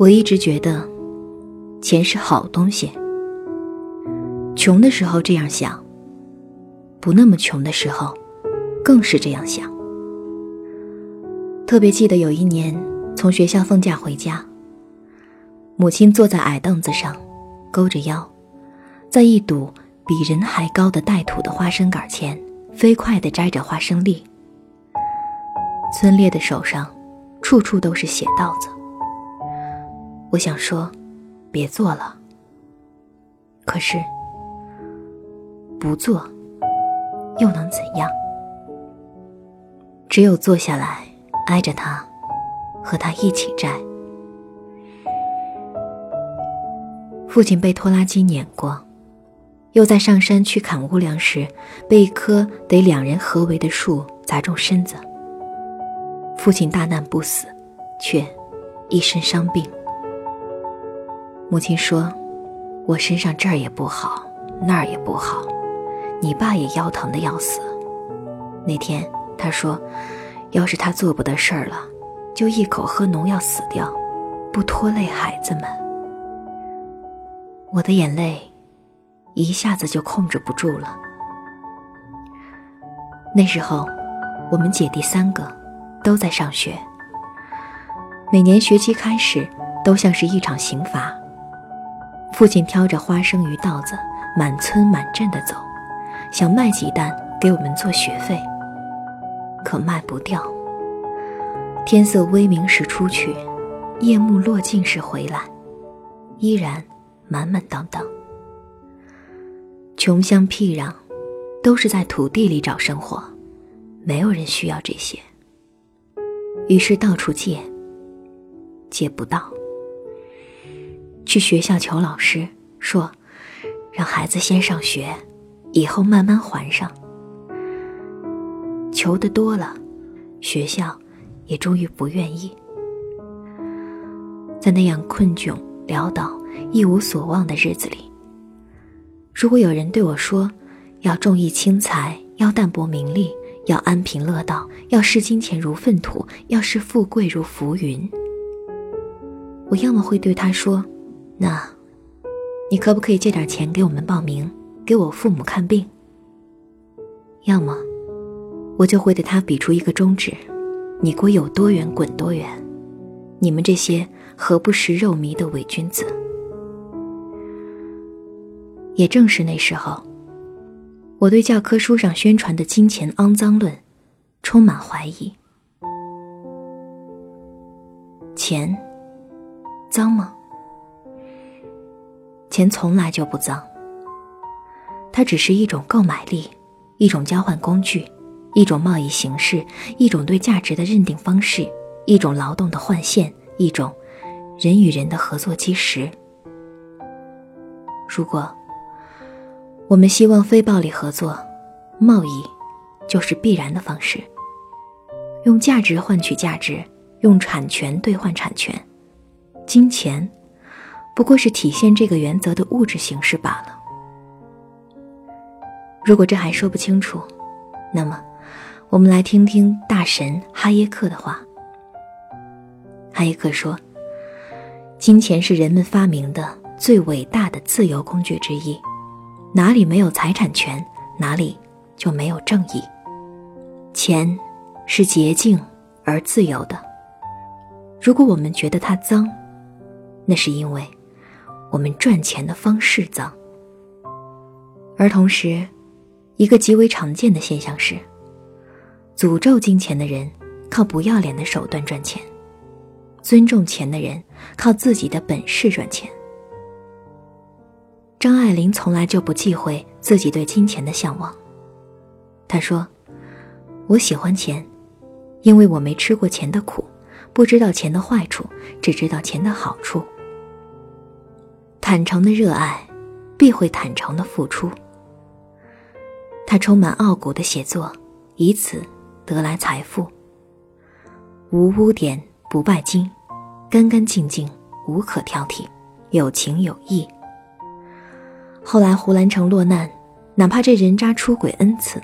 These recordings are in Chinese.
我一直觉得，钱是好东西。穷的时候这样想，不那么穷的时候，更是这样想。特别记得有一年从学校放假回家，母亲坐在矮凳子上，勾着腰，在一堵比人还高的带土的花生杆前，飞快地摘着花生粒。村烈的手上，处处都是血道子。我想说，别做了。可是，不做，又能怎样？只有坐下来。挨着他，和他一起摘。父亲被拖拉机碾过，又在上山去砍屋梁时，被一棵得两人合围的树砸中身子。父亲大难不死，却一身伤病。母亲说：“我身上这儿也不好，那儿也不好，你爸也腰疼的要死。”那天他说。要是他做不得事儿了，就一口喝农药死掉，不拖累孩子们。我的眼泪一下子就控制不住了。那时候，我们姐弟三个都在上学。每年学期开始都像是一场刑罚。父亲挑着花生与稻子，满村满镇的走，想卖几担给我们做学费。可卖不掉。天色微明时出去，夜幕落尽时回来，依然满满当当。穷乡僻壤，都是在土地里找生活，没有人需要这些。于是到处借，借不到。去学校求老师，说让孩子先上学，以后慢慢还上。求的多了，学校也终于不愿意。在那样困窘、潦倒、一无所望的日子里，如果有人对我说：“要重义轻财，要淡泊名利，要安贫乐道，要视金钱如粪土，要视富贵如浮云。”我要么会对他说：“那，你可不可以借点钱给我们报名，给我父母看病？”要么。我就会对他比出一个中指，你给我有多远滚多远！你们这些何不食肉糜的伪君子！也正是那时候，我对教科书上宣传的金钱肮脏论充满怀疑。钱脏吗？钱从来就不脏，它只是一种购买力，一种交换工具。一种贸易形式，一种对价值的认定方式，一种劳动的换现，一种人与人的合作基石。如果我们希望非暴力合作，贸易就是必然的方式。用价值换取价值，用产权兑换产权，金钱不过是体现这个原则的物质形式罢了。如果这还说不清楚，那么。我们来听听大神哈耶克的话。哈耶克说：“金钱是人们发明的最伟大的自由工具之一，哪里没有财产权，哪里就没有正义。钱是洁净而自由的。如果我们觉得它脏，那是因为我们赚钱的方式脏。而同时，一个极为常见的现象是。”诅咒金钱的人，靠不要脸的手段赚钱；尊重钱的人，靠自己的本事赚钱。张爱玲从来就不忌讳自己对金钱的向往。她说：“我喜欢钱，因为我没吃过钱的苦，不知道钱的坏处，只知道钱的好处。坦诚的热爱，必会坦诚的付出。”他充满傲骨的写作，以此。得来财富，无污点不拜金，干干净净无可挑剔，有情有义。后来胡兰成落难，哪怕这人渣出轨 n 次，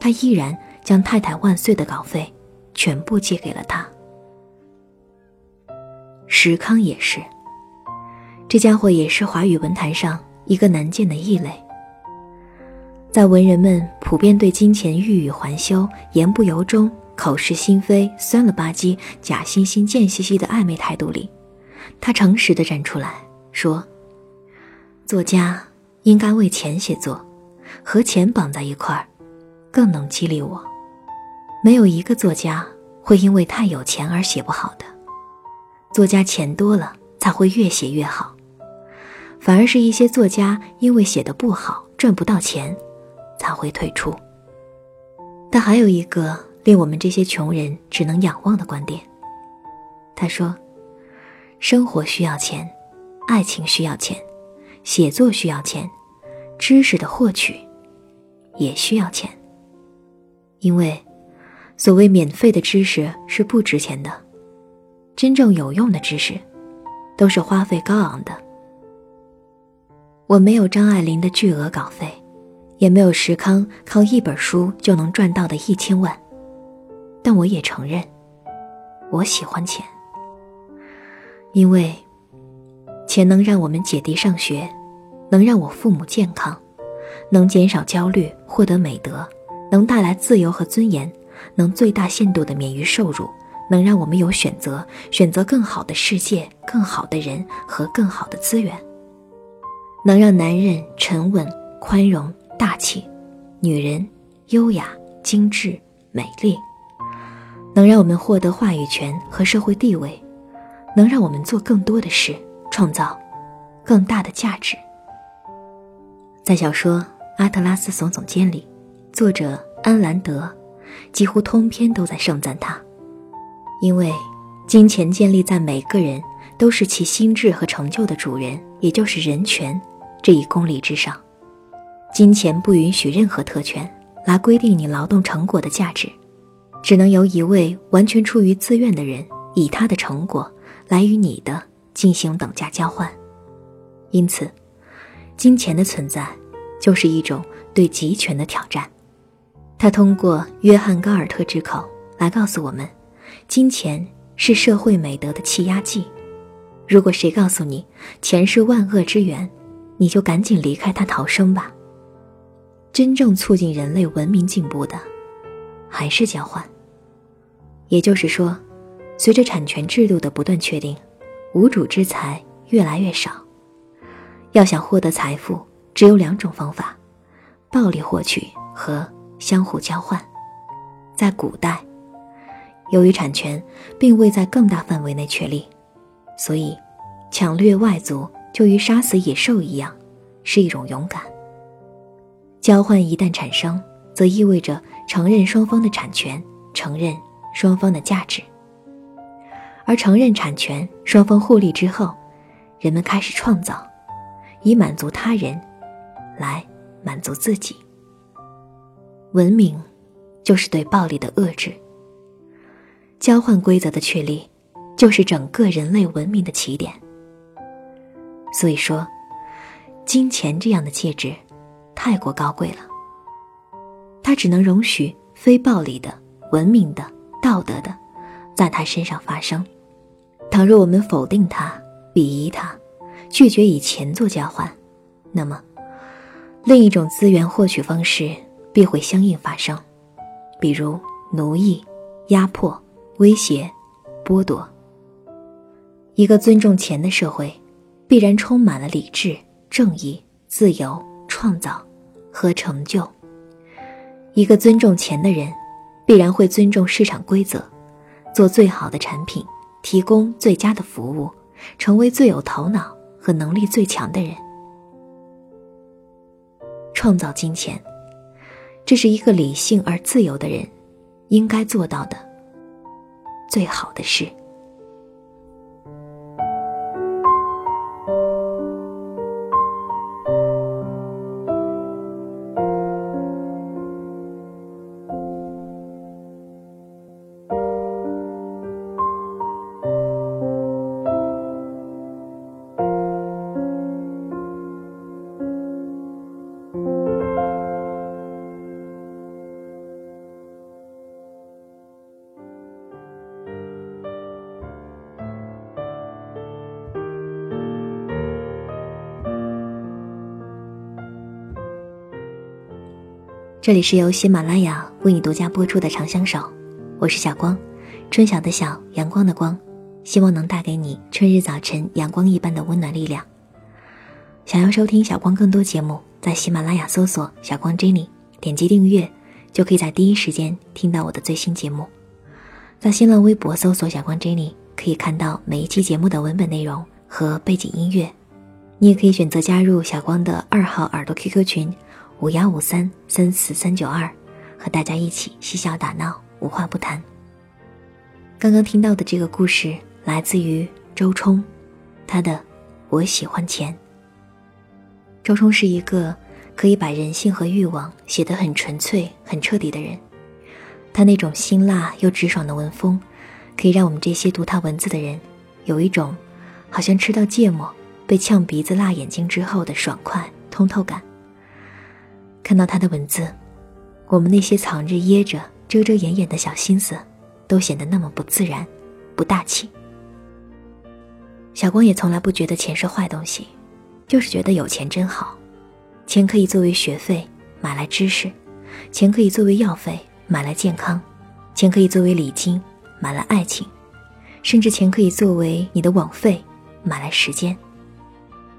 他依然将《太太万岁》的稿费全部借给了他。石康也是，这家伙也是华语文坛上一个难见的异类。在文人们普遍对金钱欲语还休、言不由衷、口是心非、酸了吧唧、假惺惺、贱兮兮的暧昧态度里，他诚实的站出来说：“作家应该为钱写作，和钱绑在一块儿，更能激励我。没有一个作家会因为太有钱而写不好的，作家钱多了才会越写越好，反而是一些作家因为写的不好赚不到钱。”才会退出。但还有一个令我们这些穷人只能仰望的观点。他说：“生活需要钱，爱情需要钱，写作需要钱，知识的获取也需要钱。因为所谓免费的知识是不值钱的，真正有用的知识都是花费高昂的。我没有张爱玲的巨额稿费。”也没有石康靠一本书就能赚到的一千万，但我也承认，我喜欢钱，因为钱能让我们姐弟上学，能让我父母健康，能减少焦虑，获得美德，能带来自由和尊严，能最大限度的免于受辱，能让我们有选择，选择更好的世界、更好的人和更好的资源，能让男人沉稳、宽容。大气，女人优雅、精致、美丽，能让我们获得话语权和社会地位，能让我们做更多的事，创造更大的价值。在小说《阿特拉斯耸耸肩》里，作者安兰德几乎通篇都在盛赞他，因为金钱建立在每个人都是其心智和成就的主人，也就是人权这一公理之上。金钱不允许任何特权来规定你劳动成果的价值，只能由一位完全出于自愿的人以他的成果来与你的进行等价交换。因此，金钱的存在就是一种对集权的挑战。他通过约翰·高尔特之口来告诉我们，金钱是社会美德的气压计。如果谁告诉你钱是万恶之源，你就赶紧离开他逃生吧。真正促进人类文明进步的，还是交换。也就是说，随着产权制度的不断确定，无主之财越来越少。要想获得财富，只有两种方法：暴力获取和相互交换。在古代，由于产权并未在更大范围内确立，所以抢掠外族就与杀死野兽一样，是一种勇敢。交换一旦产生，则意味着承认双方的产权，承认双方的价值。而承认产权，双方互利之后，人们开始创造，以满足他人，来满足自己。文明，就是对暴力的遏制。交换规则的确立，就是整个人类文明的起点。所以说，金钱这样的介质。太过高贵了，它只能容许非暴力的、文明的、道德的，在他身上发生。倘若我们否定它、鄙夷它、拒绝以钱做交换，那么另一种资源获取方式必会相应发生，比如奴役、压迫、威胁、剥夺。一个尊重钱的社会，必然充满了理智、正义、自由、创造。和成就。一个尊重钱的人，必然会尊重市场规则，做最好的产品，提供最佳的服务，成为最有头脑和能力最强的人。创造金钱，这是一个理性而自由的人应该做到的最好的事。这里是由喜马拉雅为你独家播出的《长相守》，我是小光，春晓的晓，阳光的光，希望能带给你春日早晨阳光一般的温暖力量。想要收听小光更多节目，在喜马拉雅搜索“小光 Jenny”，点击订阅，就可以在第一时间听到我的最新节目。在新浪微博搜索“小光 Jenny”，可以看到每一期节目的文本内容和背景音乐。你也可以选择加入小光的二号耳朵 QQ 群。五幺五三三四三九二，和大家一起嬉笑打闹，无话不谈。刚刚听到的这个故事来自于周冲，他的《我喜欢钱》。周冲是一个可以把人性和欲望写得很纯粹、很彻底的人，他那种辛辣又直爽的文风，可以让我们这些读他文字的人，有一种好像吃到芥末被呛鼻子、辣眼睛之后的爽快通透感。看到他的文字，我们那些藏着掖着、遮遮掩掩的小心思，都显得那么不自然、不大气。小光也从来不觉得钱是坏东西，就是觉得有钱真好。钱可以作为学费买来知识，钱可以作为药费买来健康，钱可以作为礼金买来爱情，甚至钱可以作为你的网费买来时间。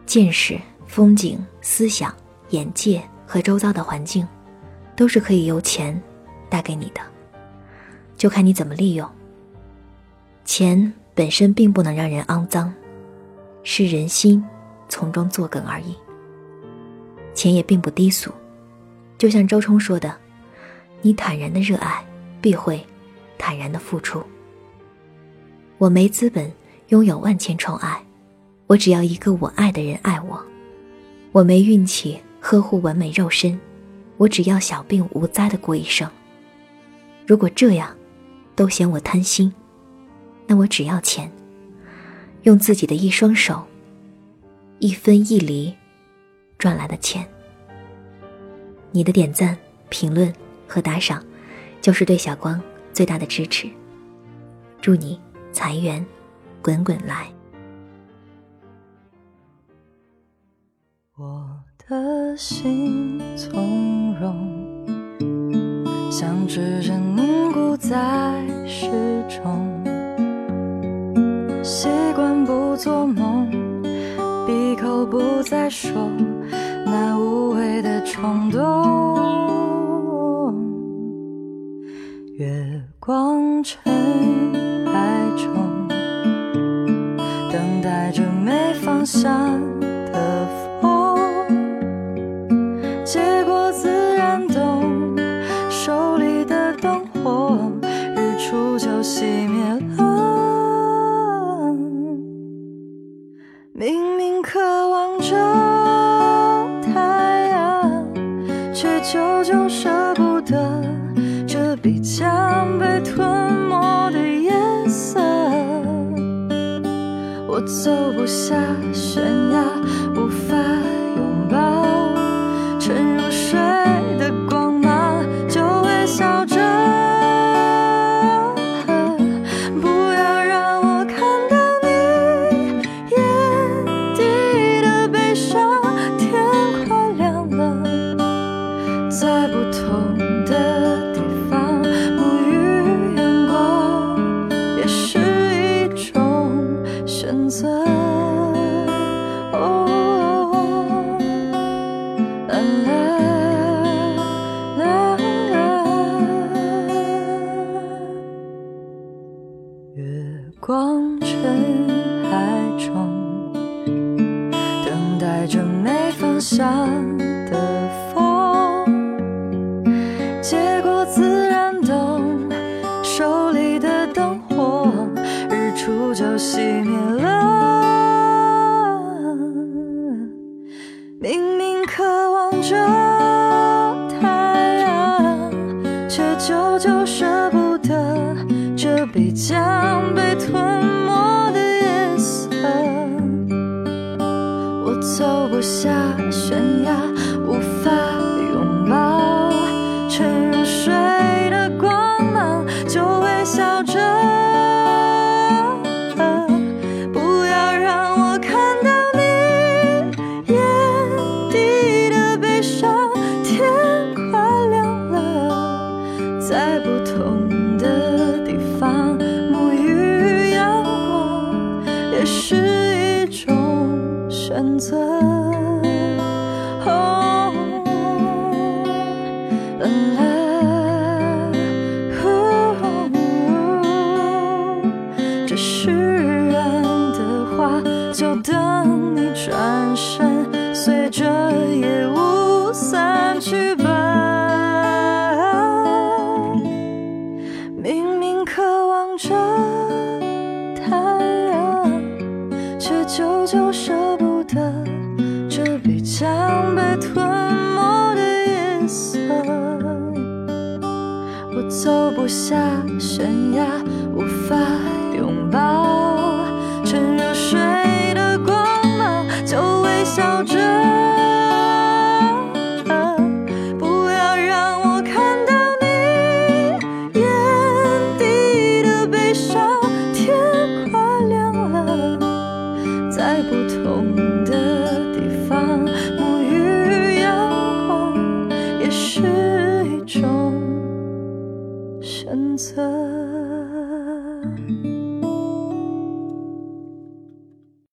见识、风景、思想、眼界。和周遭的环境，都是可以由钱带给你的，就看你怎么利用。钱本身并不能让人肮脏，是人心从中作梗而已。钱也并不低俗，就像周冲说的：“你坦然的热爱，必会坦然的付出。”我没资本拥有万千宠爱，我只要一个我爱的人爱我。我没运气。呵护完美肉身，我只要小病无灾的过一生。如果这样，都嫌我贪心，那我只要钱，用自己的一双手，一分一厘赚来的钱。你的点赞、评论和打赏，就是对小光最大的支持。祝你财源滚滚来。我。的心从容，像指针凝固在时钟，习惯不做梦，闭口不再说那无谓的冲动。月光沉久久舍不得这笔将被吞没的颜色我走不下悬崖无法熄灭了。这世人的话就